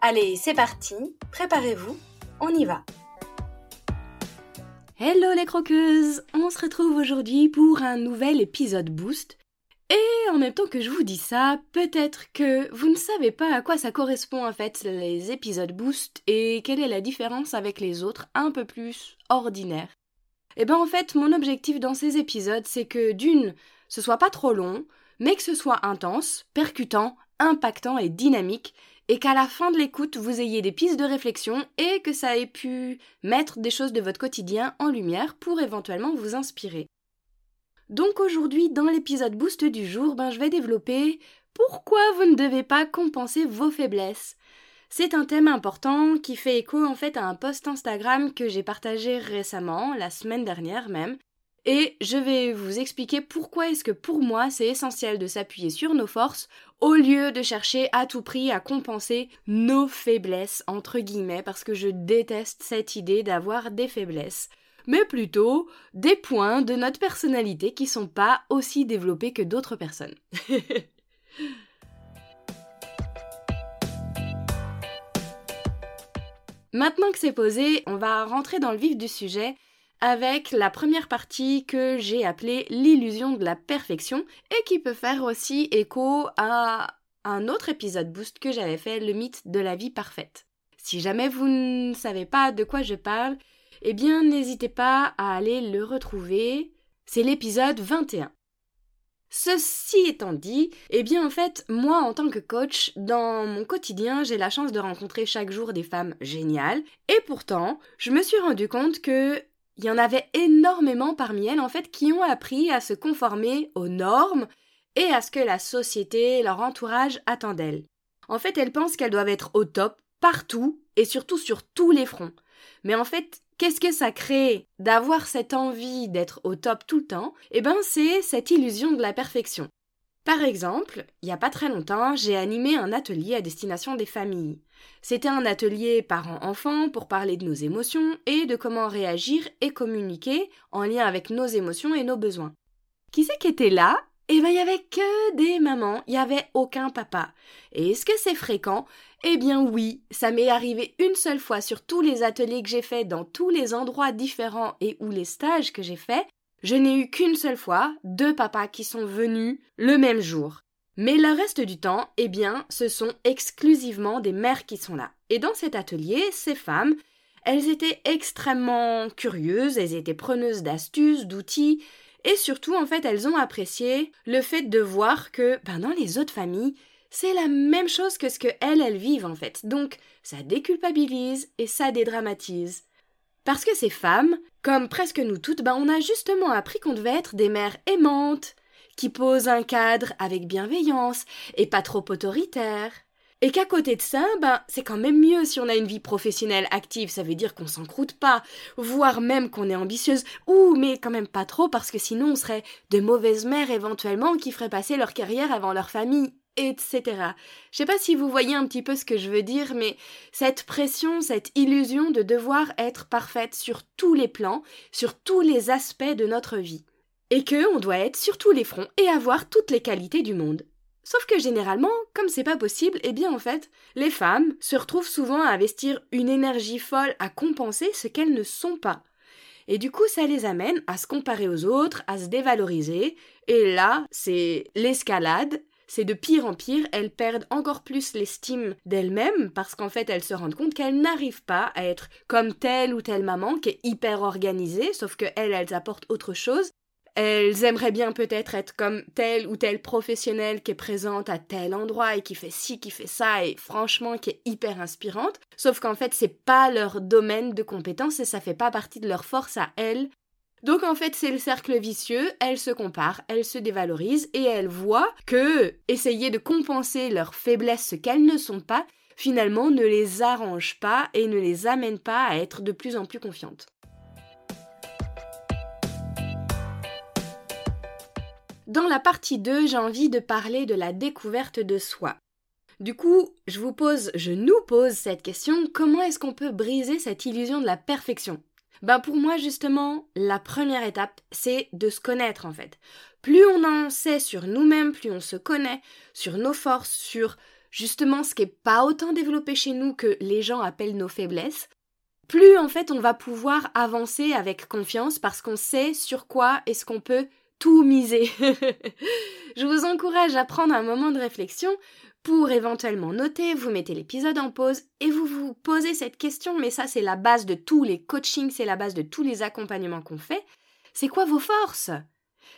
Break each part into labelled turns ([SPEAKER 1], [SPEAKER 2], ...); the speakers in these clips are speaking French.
[SPEAKER 1] Allez, c'est parti, préparez-vous, on y va. Hello les croqueuses On se retrouve aujourd'hui pour un nouvel épisode boost. Et en même temps que je vous dis ça, peut-être que vous ne savez pas à quoi ça correspond en fait les épisodes boost et quelle est la différence avec les autres un peu plus ordinaires. Et eh ben en fait, mon objectif dans ces épisodes, c'est que d'une, ce soit pas trop long, mais que ce soit intense, percutant, impactant et dynamique, et qu'à la fin de l'écoute, vous ayez des pistes de réflexion et que ça ait pu mettre des choses de votre quotidien en lumière pour éventuellement vous inspirer. Donc aujourd'hui, dans l'épisode boost du jour, ben, je vais développer pourquoi vous ne devez pas compenser vos faiblesses. C'est un thème important qui fait écho en fait à un post Instagram que j'ai partagé récemment, la semaine dernière même, et je vais vous expliquer pourquoi est-ce que pour moi c'est essentiel de s'appuyer sur nos forces au lieu de chercher à tout prix à compenser nos faiblesses entre guillemets parce que je déteste cette idée d'avoir des faiblesses mais plutôt des points de notre personnalité qui sont pas aussi développés que d'autres personnes. Maintenant que c'est posé, on va rentrer dans le vif du sujet avec la première partie que j'ai appelée l'illusion de la perfection et qui peut faire aussi écho à un autre épisode boost que j'avais fait, le mythe de la vie parfaite. Si jamais vous ne savez pas de quoi je parle, eh bien n'hésitez pas à aller le retrouver. C'est l'épisode 21. Ceci étant dit, eh bien en fait, moi en tant que coach, dans mon quotidien, j'ai la chance de rencontrer chaque jour des femmes géniales, et pourtant, je me suis rendu compte que il y en avait énormément parmi elles en fait qui ont appris à se conformer aux normes et à ce que la société, leur entourage attendent d'elles. En fait, elles pensent qu'elles doivent être au top partout et surtout sur tous les fronts. Mais en fait, qu'est-ce que ça crée d'avoir cette envie d'être au top tout le temps? Eh ben, c'est cette illusion de la perfection. Par exemple, il n'y a pas très longtemps, j'ai animé un atelier à destination des familles. C'était un atelier parents-enfants pour parler de nos émotions et de comment réagir et communiquer en lien avec nos émotions et nos besoins. Qui c'est qui était là? Eh ben, il y avait que des mamans, il n'y avait aucun papa. Et est-ce que c'est fréquent? Eh bien oui, ça m'est arrivé une seule fois sur tous les ateliers que j'ai faits dans tous les endroits différents et ou les stages que j'ai faits, je n'ai eu qu'une seule fois deux papas qui sont venus le même jour. Mais le reste du temps, eh bien, ce sont exclusivement des mères qui sont là. Et dans cet atelier, ces femmes, elles étaient extrêmement curieuses, elles étaient preneuses d'astuces, d'outils, et surtout, en fait, elles ont apprécié le fait de voir que, ben, dans les autres familles, c'est la même chose que ce que elles, elles vivent, en fait. Donc, ça déculpabilise et ça dédramatise. Parce que ces femmes, comme presque nous toutes, ben on a justement appris qu'on devait être des mères aimantes, qui posent un cadre avec bienveillance et pas trop autoritaire. Et qu'à côté de ça, ben, c'est quand même mieux si on a une vie professionnelle active, ça veut dire qu'on s'encroute pas, voire même qu'on est ambitieuse, ou mais quand même pas trop, parce que sinon on serait de mauvaises mères éventuellement qui feraient passer leur carrière avant leur famille etc. Je sais pas si vous voyez un petit peu ce que je veux dire, mais cette pression, cette illusion de devoir être parfaite sur tous les plans, sur tous les aspects de notre vie. Et que on doit être sur tous les fronts et avoir toutes les qualités du monde. Sauf que généralement, comme c'est pas possible, eh bien en fait, les femmes se retrouvent souvent à investir une énergie folle à compenser ce qu'elles ne sont pas. Et du coup, ça les amène à se comparer aux autres, à se dévaloriser. Et là, c'est l'escalade c'est de pire en pire, elles perdent encore plus l'estime d'elles-mêmes parce qu'en fait elles se rendent compte qu'elles n'arrivent pas à être comme telle ou telle maman qui est hyper organisée, sauf que elles, elles apportent autre chose. Elles aimeraient bien peut-être être comme telle ou telle professionnelle qui est présente à tel endroit et qui fait ci, qui fait ça et franchement qui est hyper inspirante. Sauf qu'en fait c'est pas leur domaine de compétence et ça fait pas partie de leur force à elles donc en fait, c'est le cercle vicieux, elles se comparent, elles se dévalorisent et elles voient que essayer de compenser leurs faiblesses, qu'elles ne sont pas, finalement ne les arrange pas et ne les amène pas à être de plus en plus confiantes. Dans la partie 2, j'ai envie de parler de la découverte de soi. Du coup, je vous pose, je nous pose cette question, comment est-ce qu'on peut briser cette illusion de la perfection? Ben pour moi justement, la première étape, c'est de se connaître en fait. Plus on en sait sur nous-mêmes, plus on se connaît, sur nos forces, sur justement ce qui n'est pas autant développé chez nous que les gens appellent nos faiblesses, plus en fait on va pouvoir avancer avec confiance parce qu'on sait sur quoi est-ce qu'on peut tout miser. je vous encourage à prendre un moment de réflexion pour éventuellement noter, vous mettez l'épisode en pause et vous vous posez cette question, mais ça c'est la base de tous les coachings, c'est la base de tous les accompagnements qu'on fait. C'est quoi vos forces?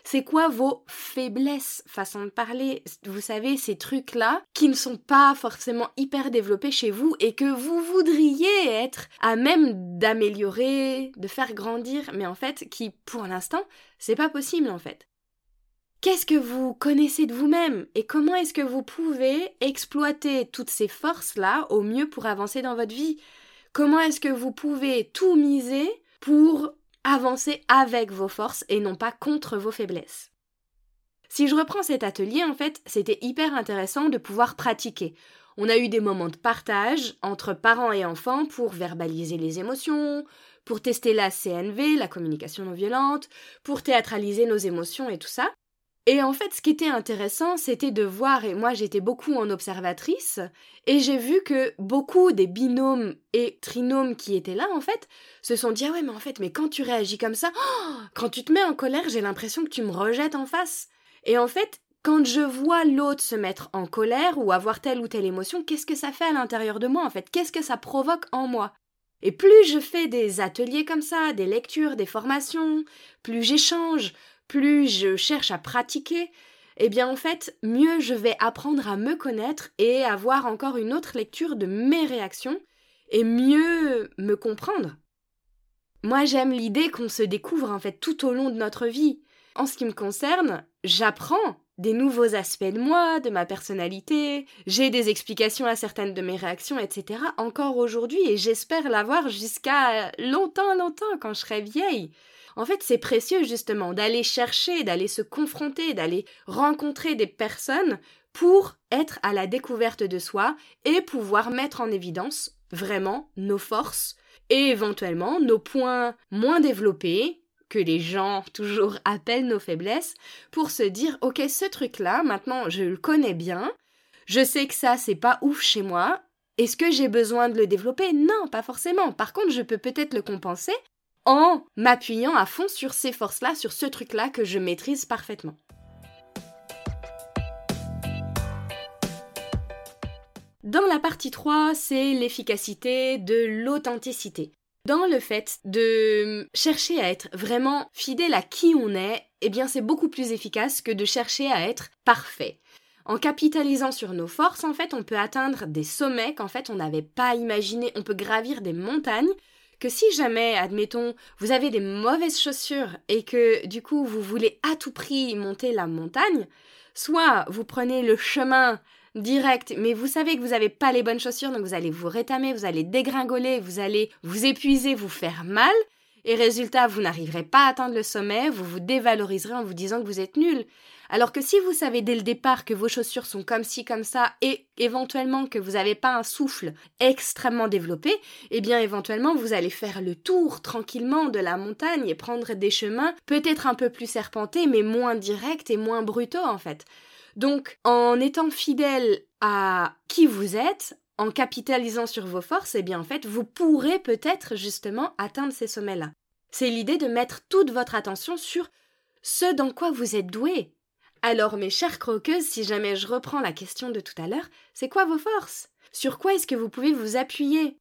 [SPEAKER 1] C'est quoi vos faiblesses, façon de parler Vous savez, ces trucs-là qui ne sont pas forcément hyper développés chez vous et que vous voudriez être à même d'améliorer, de faire grandir, mais en fait, qui pour l'instant, c'est pas possible en fait. Qu'est-ce que vous connaissez de vous-même et comment est-ce que vous pouvez exploiter toutes ces forces-là au mieux pour avancer dans votre vie? Comment est-ce que vous pouvez tout miser pour avancer avec vos forces et non pas contre vos faiblesses? Si je reprends cet atelier, en fait, c'était hyper intéressant de pouvoir pratiquer. On a eu des moments de partage entre parents et enfants pour verbaliser les émotions, pour tester la CNV, la communication non violente, pour théâtraliser nos émotions et tout ça. Et en fait, ce qui était intéressant, c'était de voir, et moi j'étais beaucoup en observatrice, et j'ai vu que beaucoup des binômes et trinômes qui étaient là, en fait, se sont dit Ah ouais, mais en fait, mais quand tu réagis comme ça, quand tu te mets en colère, j'ai l'impression que tu me rejettes en face. Et en fait, quand je vois l'autre se mettre en colère ou avoir telle ou telle émotion, qu'est-ce que ça fait à l'intérieur de moi, en fait? Qu'est-ce que ça provoque en moi? Et plus je fais des ateliers comme ça, des lectures, des formations, plus j'échange, plus je cherche à pratiquer, eh bien en fait, mieux je vais apprendre à me connaître et avoir encore une autre lecture de mes réactions et mieux me comprendre. Moi j'aime l'idée qu'on se découvre en fait tout au long de notre vie. En ce qui me concerne, j'apprends des nouveaux aspects de moi, de ma personnalité, j'ai des explications à certaines de mes réactions, etc. encore aujourd'hui et j'espère l'avoir jusqu'à longtemps, longtemps quand je serai vieille. En fait, c'est précieux justement d'aller chercher, d'aller se confronter, d'aller rencontrer des personnes pour être à la découverte de soi et pouvoir mettre en évidence vraiment nos forces et éventuellement nos points moins développés que les gens toujours appellent nos faiblesses pour se dire ok ce truc là maintenant je le connais bien. Je sais que ça c'est pas ouf chez moi. Est-ce que j'ai besoin de le développer? Non, pas forcément. Par contre, je peux peut-être le compenser en m'appuyant à fond sur ces forces-là, sur ce truc-là que je maîtrise parfaitement. Dans la partie 3, c'est l'efficacité de l'authenticité. Dans le fait de chercher à être vraiment fidèle à qui on est, eh bien c'est beaucoup plus efficace que de chercher à être parfait. En capitalisant sur nos forces, en fait, on peut atteindre des sommets qu'en fait on n'avait pas imaginé, on peut gravir des montagnes que si jamais, admettons, vous avez des mauvaises chaussures et que du coup vous voulez à tout prix monter la montagne, soit vous prenez le chemin direct, mais vous savez que vous n'avez pas les bonnes chaussures, donc vous allez vous rétamer, vous allez dégringoler, vous allez vous épuiser, vous faire mal, et résultat, vous n'arriverez pas à atteindre le sommet, vous vous dévaloriserez en vous disant que vous êtes nul. Alors que si vous savez dès le départ que vos chaussures sont comme ci, comme ça, et éventuellement que vous n'avez pas un souffle extrêmement développé, eh bien éventuellement vous allez faire le tour tranquillement de la montagne et prendre des chemins peut-être un peu plus serpentés, mais moins directs et moins brutaux en fait. Donc, en étant fidèle à qui vous êtes, en capitalisant sur vos forces, eh bien en fait, vous pourrez peut-être justement atteindre ces sommets-là. C'est l'idée de mettre toute votre attention sur ce dans quoi vous êtes doué. Alors mes chères croqueuses, si jamais je reprends la question de tout à l'heure, c'est quoi vos forces? Sur quoi est-ce que vous pouvez vous appuyer?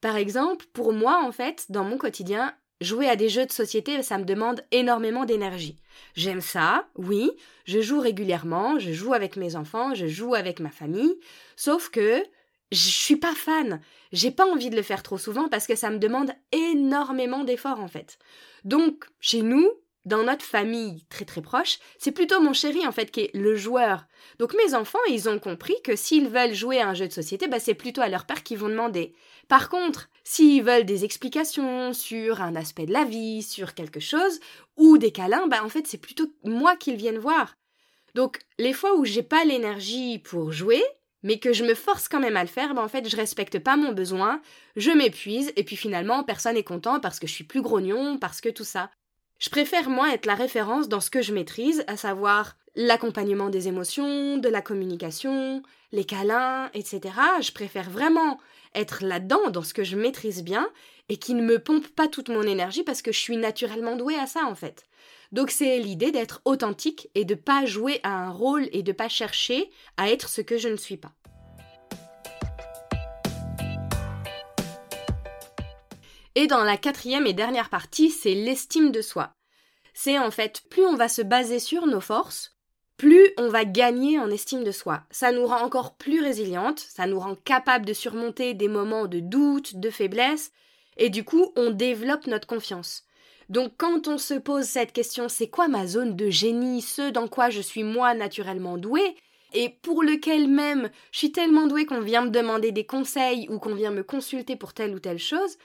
[SPEAKER 1] Par exemple, pour moi en fait, dans mon quotidien, Jouer à des jeux de société, ça me demande énormément d'énergie. J'aime ça, oui, je joue régulièrement, je joue avec mes enfants, je joue avec ma famille, sauf que je suis pas fan. J'ai pas envie de le faire trop souvent parce que ça me demande énormément d'efforts en fait. Donc, chez nous, dans notre famille très très proche, c'est plutôt mon chéri en fait qui est le joueur. Donc mes enfants, ils ont compris que s'ils veulent jouer à un jeu de société, bah, c'est plutôt à leur père qu'ils vont demander. Par contre, s'ils veulent des explications sur un aspect de la vie, sur quelque chose, ou des câlins, bah en fait c'est plutôt moi qu'ils viennent voir. Donc les fois où j'ai pas l'énergie pour jouer, mais que je me force quand même à le faire, ben en fait je respecte pas mon besoin, je m'épuise et puis finalement personne n'est content parce que je suis plus grognon, parce que tout ça. Je préfère moi être la référence dans ce que je maîtrise, à savoir l'accompagnement des émotions, de la communication, les câlins, etc. Je préfère vraiment être là-dedans, dans ce que je maîtrise bien, et qui ne me pompe pas toute mon énergie parce que je suis naturellement douée à ça en fait. Donc c'est l'idée d'être authentique et de pas jouer à un rôle et de pas chercher à être ce que je ne suis pas. Et dans la quatrième et dernière partie, c'est l'estime de soi. C'est en fait plus on va se baser sur nos forces, plus on va gagner en estime de soi. Ça nous rend encore plus résiliente, ça nous rend capable de surmonter des moments de doute, de faiblesse, et du coup on développe notre confiance. Donc quand on se pose cette question, c'est quoi ma zone de génie, ce dans quoi je suis moi naturellement doué, et pour lequel même je suis tellement doué qu'on vient me demander des conseils ou qu'on vient me consulter pour telle ou telle chose,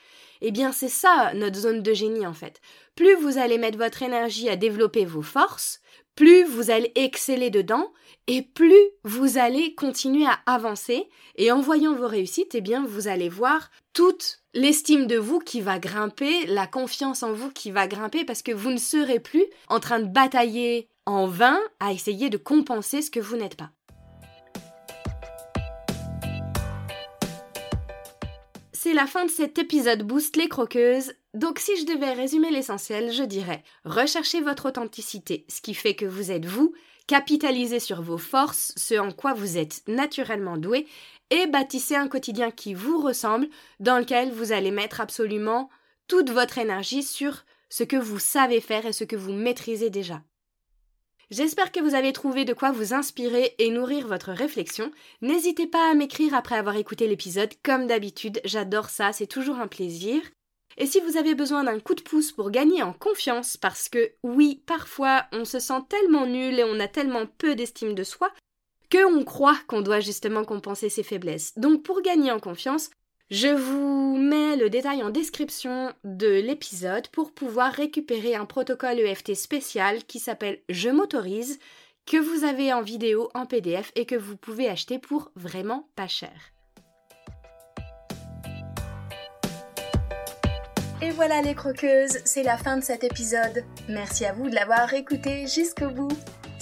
[SPEAKER 1] eh bien c'est ça notre zone de génie en fait. Plus vous allez mettre votre énergie à développer vos forces, plus vous allez exceller dedans et plus vous allez continuer à avancer et en voyant vos réussites, eh bien vous allez voir toute l'estime de vous qui va grimper, la confiance en vous qui va grimper parce que vous ne serez plus en train de batailler en vain à essayer de compenser ce que vous n'êtes pas. C'est la fin de cet épisode Boost les croqueuses. Donc si je devais résumer l'essentiel, je dirais recherchez votre authenticité, ce qui fait que vous êtes vous, capitalisez sur vos forces, ce en quoi vous êtes naturellement doué, et bâtissez un quotidien qui vous ressemble, dans lequel vous allez mettre absolument toute votre énergie sur ce que vous savez faire et ce que vous maîtrisez déjà. J'espère que vous avez trouvé de quoi vous inspirer et nourrir votre réflexion. N'hésitez pas à m'écrire après avoir écouté l'épisode, comme d'habitude, j'adore ça, c'est toujours un plaisir. Et si vous avez besoin d'un coup de pouce pour gagner en confiance, parce que oui, parfois on se sent tellement nul et on a tellement peu d'estime de soi, que on croit qu'on doit justement compenser ses faiblesses. Donc pour gagner en confiance, je vous mets le détail en description de l'épisode pour pouvoir récupérer un protocole EFT spécial qui s'appelle Je m'autorise, que vous avez en vidéo, en PDF et que vous pouvez acheter pour vraiment pas cher. Et voilà les croqueuses, c'est la fin de cet épisode. Merci à vous de l'avoir écouté jusqu'au bout.